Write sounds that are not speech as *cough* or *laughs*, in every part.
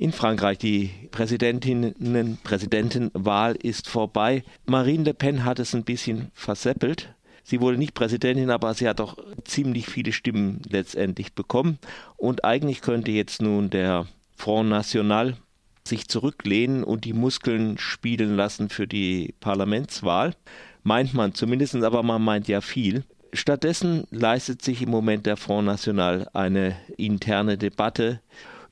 In Frankreich die Präsidentinnen-Präsidentenwahl ist vorbei. Marine Le Pen hat es ein bisschen verseppelt. Sie wurde nicht Präsidentin, aber sie hat doch ziemlich viele Stimmen letztendlich bekommen. Und eigentlich könnte jetzt nun der Front National sich zurücklehnen und die Muskeln spielen lassen für die Parlamentswahl. Meint man zumindest, aber man meint ja viel. Stattdessen leistet sich im Moment der Front National eine interne Debatte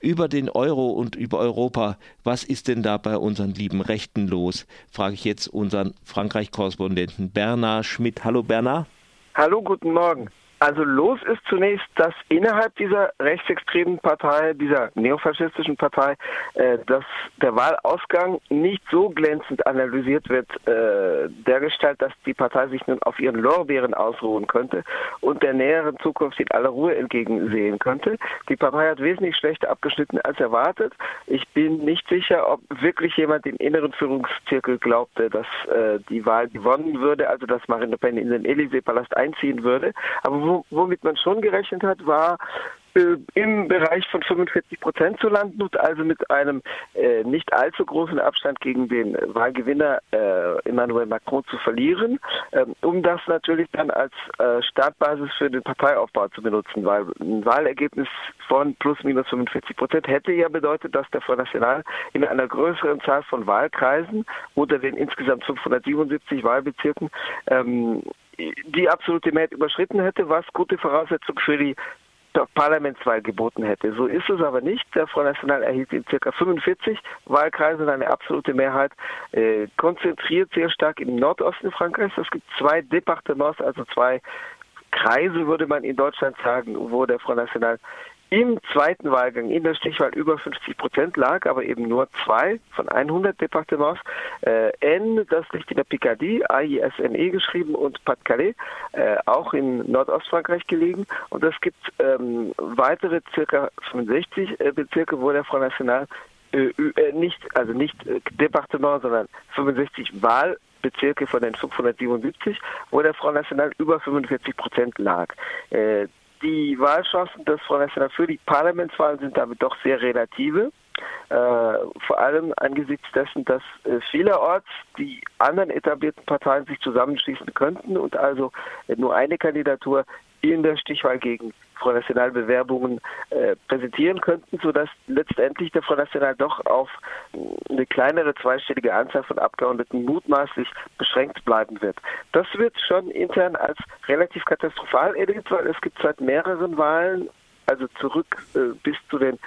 über den Euro und über Europa. Was ist denn da bei unseren lieben Rechten los? Frage ich jetzt unseren Frankreich-Korrespondenten Bernard Schmidt. Hallo Bernard. Hallo, guten Morgen. Also los ist zunächst, dass innerhalb dieser rechtsextremen Partei, dieser neofaschistischen Partei, äh, dass der Wahlausgang nicht so glänzend analysiert wird, äh, dergestalt, dass die Partei sich nun auf ihren Lorbeeren ausruhen könnte und der näheren Zukunft in aller Ruhe entgegensehen könnte. Die Partei hat wesentlich schlechter abgeschnitten als erwartet. Ich bin nicht sicher, ob wirklich jemand im inneren Führungszirkel glaubte, dass äh, die Wahl gewonnen würde, also dass Marine Le Pen in den Élysée-Palast einziehen würde. Aber womit man schon gerechnet hat, war äh, im Bereich von 45 Prozent zu landen also mit einem äh, nicht allzu großen Abstand gegen den Wahlgewinner äh, Emmanuel Macron zu verlieren, ähm, um das natürlich dann als äh, Startbasis für den Parteiaufbau zu benutzen, weil ein Wahlergebnis von plus minus 45 Prozent hätte ja bedeutet, dass der Front National in einer größeren Zahl von Wahlkreisen unter den insgesamt 577 Wahlbezirken ähm, die absolute Mehrheit überschritten hätte, was gute Voraussetzung für die Parlamentswahl geboten hätte. So ist es aber nicht. Der Front National erhielt in ca. 45 Wahlkreisen eine absolute Mehrheit, äh, konzentriert sehr stark im Nordosten Frankreichs. Es gibt zwei Departements, also zwei Kreise, würde man in Deutschland sagen, wo der Front National im zweiten Wahlgang in der Stichwahl über 50 Prozent lag, aber eben nur zwei von 100 Departements. Äh, N, das liegt in der Picardie, A-I-S-N-E geschrieben und Pas-de-Calais, äh, auch in Nordostfrankreich gelegen. Und es gibt ähm, weitere circa 65 äh, Bezirke, wo der Front National äh, äh, nicht, also nicht äh, Departement, sondern 65 Wahlbezirke von den 577, wo der Front National über 45 Prozent lag. Die Wahlchancen des Front National für die Parlamentswahlen sind damit doch sehr relative. Äh, vor allem angesichts dessen, dass äh, vielerorts die anderen etablierten Parteien sich zusammenschließen könnten und also äh, nur eine Kandidatur in der Stichwahl gegen Front National Bewerbungen präsentieren könnten, sodass letztendlich der Front National doch auf eine kleinere zweistellige Anzahl von Abgeordneten mutmaßlich beschränkt bleiben wird. Das wird schon intern als relativ katastrophal erlebt, weil es gibt seit mehreren Wahlen, also zurück bis zu den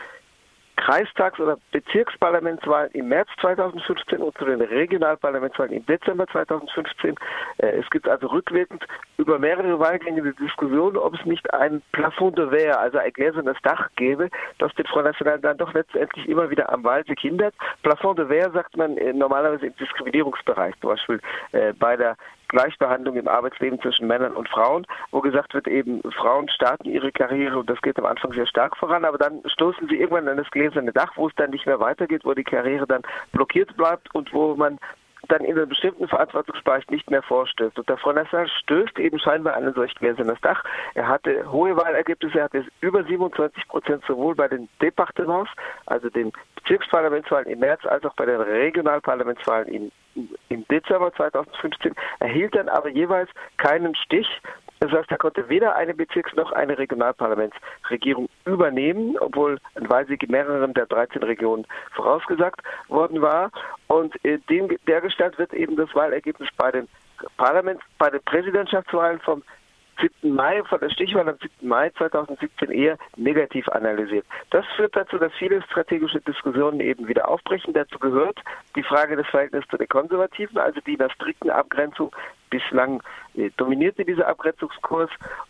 Kreistags- oder Bezirksparlamentswahlen im März 2015 und zu den Regionalparlamentswahlen im Dezember 2015. Äh, es gibt also rückwirkend über mehrere Wahlgänge die Diskussion, ob es nicht ein Plafond de Verre, also ein gläsernes Dach gäbe, das den Front National dann doch letztendlich immer wieder am Wahlsieg hindert. Plafond de Verre sagt man äh, normalerweise im Diskriminierungsbereich, zum Beispiel äh, bei der Gleichbehandlung im Arbeitsleben zwischen Männern und Frauen, wo gesagt wird, eben Frauen starten ihre Karriere und das geht am Anfang sehr stark voran, aber dann stoßen sie irgendwann an das gläserne Dach, wo es dann nicht mehr weitergeht, wo die Karriere dann blockiert bleibt und wo man dann in einem bestimmten Verantwortungsbereich nicht mehr vorstößt. Und der National stößt eben scheinbar an ein solch gläsernes Dach. Er hatte hohe Wahlergebnisse, er hatte über 27 Prozent sowohl bei den Departements, also den Bezirksparlamentswahlen im März, als auch bei den Regionalparlamentswahlen in im Dezember 2015, erhielt dann aber jeweils keinen Stich. Das heißt, er konnte weder eine Bezirks- noch eine Regionalparlamentsregierung übernehmen, obwohl ein Wahlsieg in mehreren der 13 Regionen vorausgesagt worden war. Und dem, der Gestalt wird eben das Wahlergebnis bei den Parlaments, bei den Präsidentschaftswahlen vom 7. Mai, von der Stichwahl am 7. Mai 2017 eher negativ analysiert. Das führt dazu, dass viele strategische Diskussionen eben wieder aufbrechen. Dazu gehört die Frage des Verhältnisses zu den Konservativen, also die der strikten Abgrenzung bislang äh, dominierte dieser Abgrenzungskurs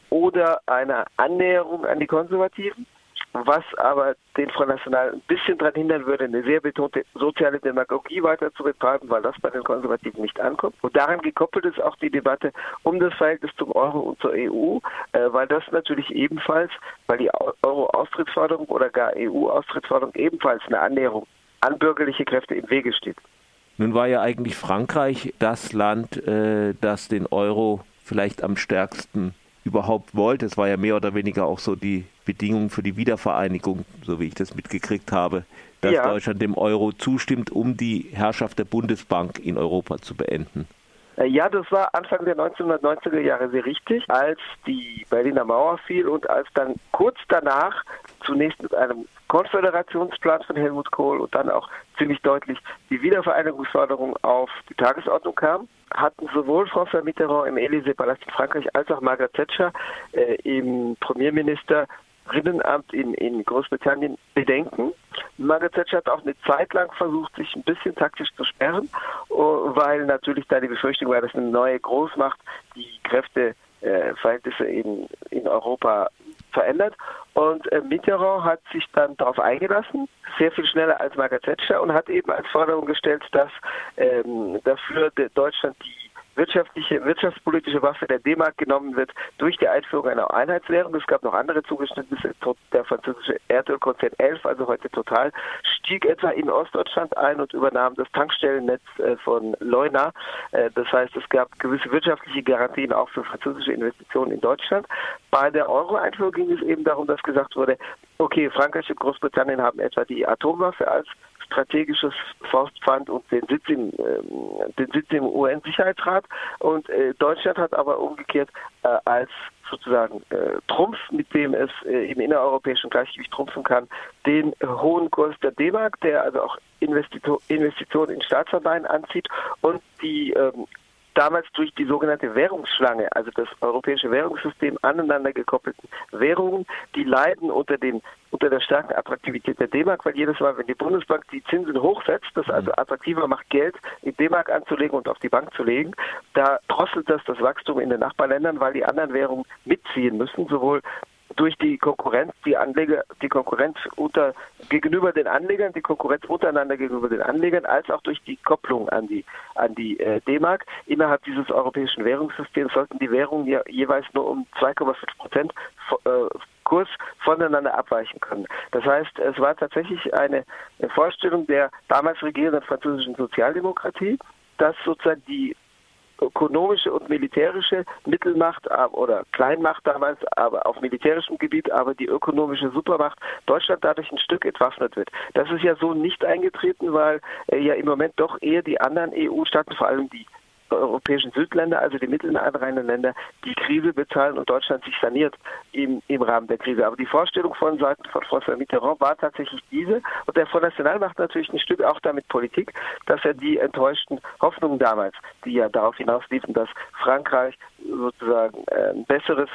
oder eine Annäherung an die Konservativen was aber den Front National ein bisschen daran hindern würde, eine sehr betonte soziale Demagogie weiter zu betreiben, weil das bei den Konservativen nicht ankommt. Und daran gekoppelt ist auch die Debatte um das Verhältnis zum Euro und zur EU, äh, weil das natürlich ebenfalls, weil die Euro-Austrittsforderung oder gar EU-Austrittsforderung ebenfalls eine Annäherung an bürgerliche Kräfte im Wege steht. Nun war ja eigentlich Frankreich das Land, äh, das den Euro vielleicht am stärksten überhaupt wollte. Es war ja mehr oder weniger auch so die Bedingung für die Wiedervereinigung, so wie ich das mitgekriegt habe, dass ja. Deutschland dem Euro zustimmt, um die Herrschaft der Bundesbank in Europa zu beenden. Äh, ja, das war Anfang der 1990er Jahre sehr richtig, als die Berliner Mauer fiel und als dann kurz danach zunächst mit einem Konföderationsplan von Helmut Kohl und dann auch ziemlich deutlich die Wiedervereinigungsforderung auf die Tagesordnung kam, hatten sowohl François Mitterrand im Élysée-Palast in Frankreich als auch Margaret Thatcher äh, im Premierminister Rinnenamt in, in Großbritannien Bedenken. Margaret Thatcher hat auch eine Zeit lang versucht, sich ein bisschen taktisch zu sperren, oh, weil natürlich da die Befürchtung war, dass eine neue Großmacht die Kräfteverhältnisse äh, in, in Europa verändert. Und äh, Mitterrand hat sich dann darauf eingelassen, sehr viel schneller als Margaret Thatcher, und hat eben als Forderung gestellt, dass ähm, dafür Deutschland die wirtschaftliche, wirtschaftspolitische Waffe der D-Mark genommen wird durch die Einführung einer Einheitswährung. Es gab noch andere Zugeständnisse. Der französische Erdölkonzern 11, also heute Total, stieg etwa in Ostdeutschland ein und übernahm das Tankstellennetz äh, von Leuna. Äh, das heißt, es gab gewisse wirtschaftliche Garantien auch für französische Investitionen in Deutschland. Bei der Euro-Einführung ging es eben darum, dass gesagt wurde, okay, Frankreich und Großbritannien haben etwa die Atomwaffe als strategisches Faustpfand und den Sitz im, äh, den Sitz im UN-Sicherheitsrat. Und äh, Deutschland hat aber umgekehrt äh, als sozusagen äh, Trumpf, mit dem es äh, im innereuropäischen Gleichgewicht trumpfen kann, den hohen Kurs der D-Mark, der also auch Investitionen in Staatsanleihen anzieht und die ähm, damals durch die sogenannte Währungsschlange, also das europäische Währungssystem, aneinander gekoppelten Währungen, die leiden unter, den, unter der starken Attraktivität der D-Mark, weil jedes Mal, wenn die Bundesbank die Zinsen hochsetzt, das also attraktiver macht, Geld in D-Mark anzulegen und auf die Bank zu legen, da drosselt das das Wachstum in den Nachbarländern, weil die anderen Währungen mitziehen müssen, sowohl durch die Konkurrenz, die Anleger, die Konkurrenz unter gegenüber den Anlegern, die Konkurrenz untereinander gegenüber den Anlegern, als auch durch die Kopplung an die an die äh, D-Mark. Innerhalb dieses europäischen Währungssystems sollten die Währungen ja jeweils nur um 2,5 Prozent äh, Kurs voneinander abweichen können. Das heißt, es war tatsächlich eine Vorstellung der damals regierenden französischen Sozialdemokratie, dass sozusagen die ökonomische und militärische Mittelmacht oder Kleinmacht damals, aber auf militärischem Gebiet, aber die ökonomische Supermacht Deutschland dadurch ein Stück entwaffnet wird. Das ist ja so nicht eingetreten, weil äh, ja im Moment doch eher die anderen EU-Staaten, vor allem die europäischen Südländer, also die mittelanrheinenden Länder, die Krise bezahlen und Deutschland sich saniert im, im Rahmen der Krise. Aber die Vorstellung von Seiten von François Mitterrand war tatsächlich diese und der Front National macht natürlich ein Stück auch damit Politik, dass er die enttäuschten Hoffnungen damals, die ja darauf hinausliefen, dass Frankreich sozusagen äh, ein besseres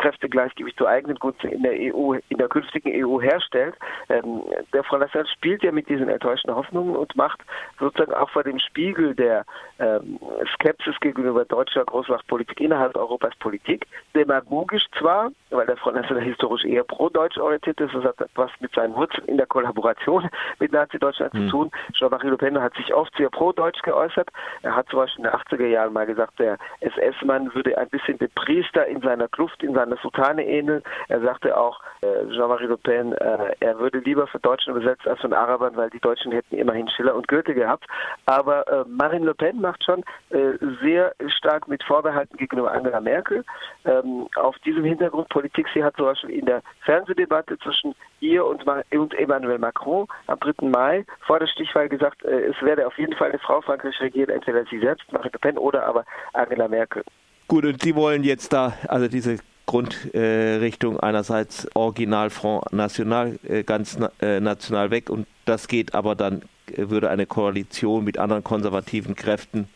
Kräftegleichgewicht zu eigenen Gunsten in der EU, in der künftigen EU herstellt. Ähm, der Front National spielt ja mit diesen enttäuschten Hoffnungen und macht sozusagen auch vor dem Spiegel der ähm, Skepsis gegenüber deutscher Großmachtpolitik innerhalb Europas Politik, demagogisch zwar, weil der Front National historisch eher pro-deutsch orientiert ist, das hat was mit seinen Wurzeln in der Kollaboration *laughs* mit Nazi-Deutschland mhm. zu tun. Jean-Marie Le Pen hat sich oft sehr pro-deutsch geäußert. Er hat zum Beispiel in den 80er Jahren mal gesagt, der SS-Mann würde ein bisschen den Priester in seiner Kluft, in seiner eine Sultane ähneln. Er sagte auch, äh, Jean-Marie Le Pen, äh, er würde lieber für Deutschen besetzt als von Arabern, weil die Deutschen hätten immerhin Schiller und Goethe gehabt. Aber äh, Marine Le Pen macht schon äh, sehr stark mit Vorbehalten gegenüber Angela Merkel. Ähm, auf diesem Hintergrund Politik, sie hat zum Beispiel in der Fernsehdebatte zwischen ihr und, und Emmanuel Macron am 3. Mai vor der Stichwahl gesagt, äh, es werde auf jeden Fall eine Frau Frankreich regieren, entweder sie selbst, Marine Le Pen, oder aber Angela Merkel. Gut, und Sie wollen jetzt da, also diese Grundrichtung äh, einerseits Original Front National äh, ganz äh, national weg und das geht aber dann äh, würde eine Koalition mit anderen konservativen Kräften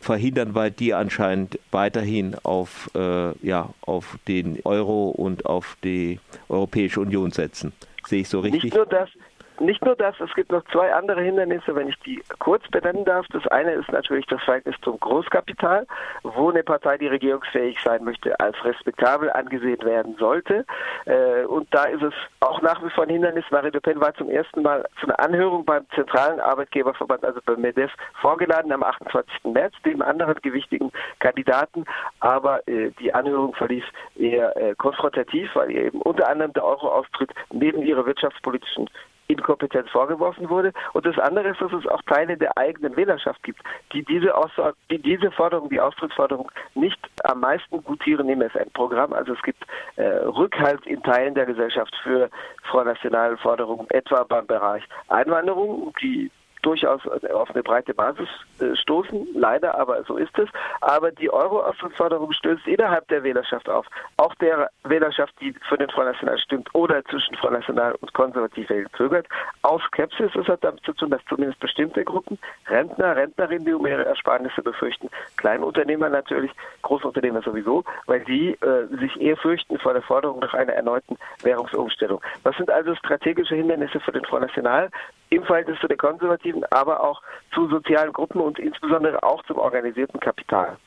verhindern, weil die anscheinend weiterhin auf, äh, ja, auf den Euro und auf die Europäische Union setzen. Sehe ich so richtig? Nicht nur das, nicht nur das, es gibt noch zwei andere Hindernisse, wenn ich die kurz benennen darf. Das eine ist natürlich das Verhältnis zum Großkapital, wo eine Partei, die regierungsfähig sein möchte, als respektabel angesehen werden sollte. Äh, und da ist es auch nach wie vor ein Hindernis. Marie Le Pen war zum ersten Mal zu einer Anhörung beim zentralen Arbeitgeberverband, also beim MEDEF, vorgeladen am 28. März, dem anderen gewichtigen Kandidaten. Aber äh, die Anhörung verlief eher äh, konfrontativ, weil eben unter anderem der Euro-Austritt neben ihrer wirtschaftspolitischen Inkompetenz vorgeworfen wurde. Und das andere ist, dass es auch Teile der eigenen Wählerschaft gibt, die diese, Aussage, die diese Forderung, die Austrittsforderung nicht am meisten gutieren im FN-Programm. Also es gibt äh, Rückhalt in Teilen der Gesellschaft für Front National Forderungen, etwa beim Bereich Einwanderung, die durchaus auf eine breite Basis äh, stoßen, leider, aber so ist es. Aber die Euro-Austrittsforderung stößt innerhalb der Wählerschaft auf. Auch der Wählerschaft, die für den Front National stimmt oder zwischen Front National und Konservativ zögert, auf Skepsis. Das hat damit zu tun, dass zumindest bestimmte Gruppen, Rentner, Rentnerinnen, die um ihre Ersparnisse befürchten, Kleinunternehmer natürlich, Großunternehmer sowieso, weil die äh, sich eher fürchten vor der Forderung nach einer erneuten Währungsumstellung. Was sind also strategische Hindernisse für den Front National? im Verhältnis zu den Konservativen, aber auch zu sozialen Gruppen und insbesondere auch zum organisierten Kapital.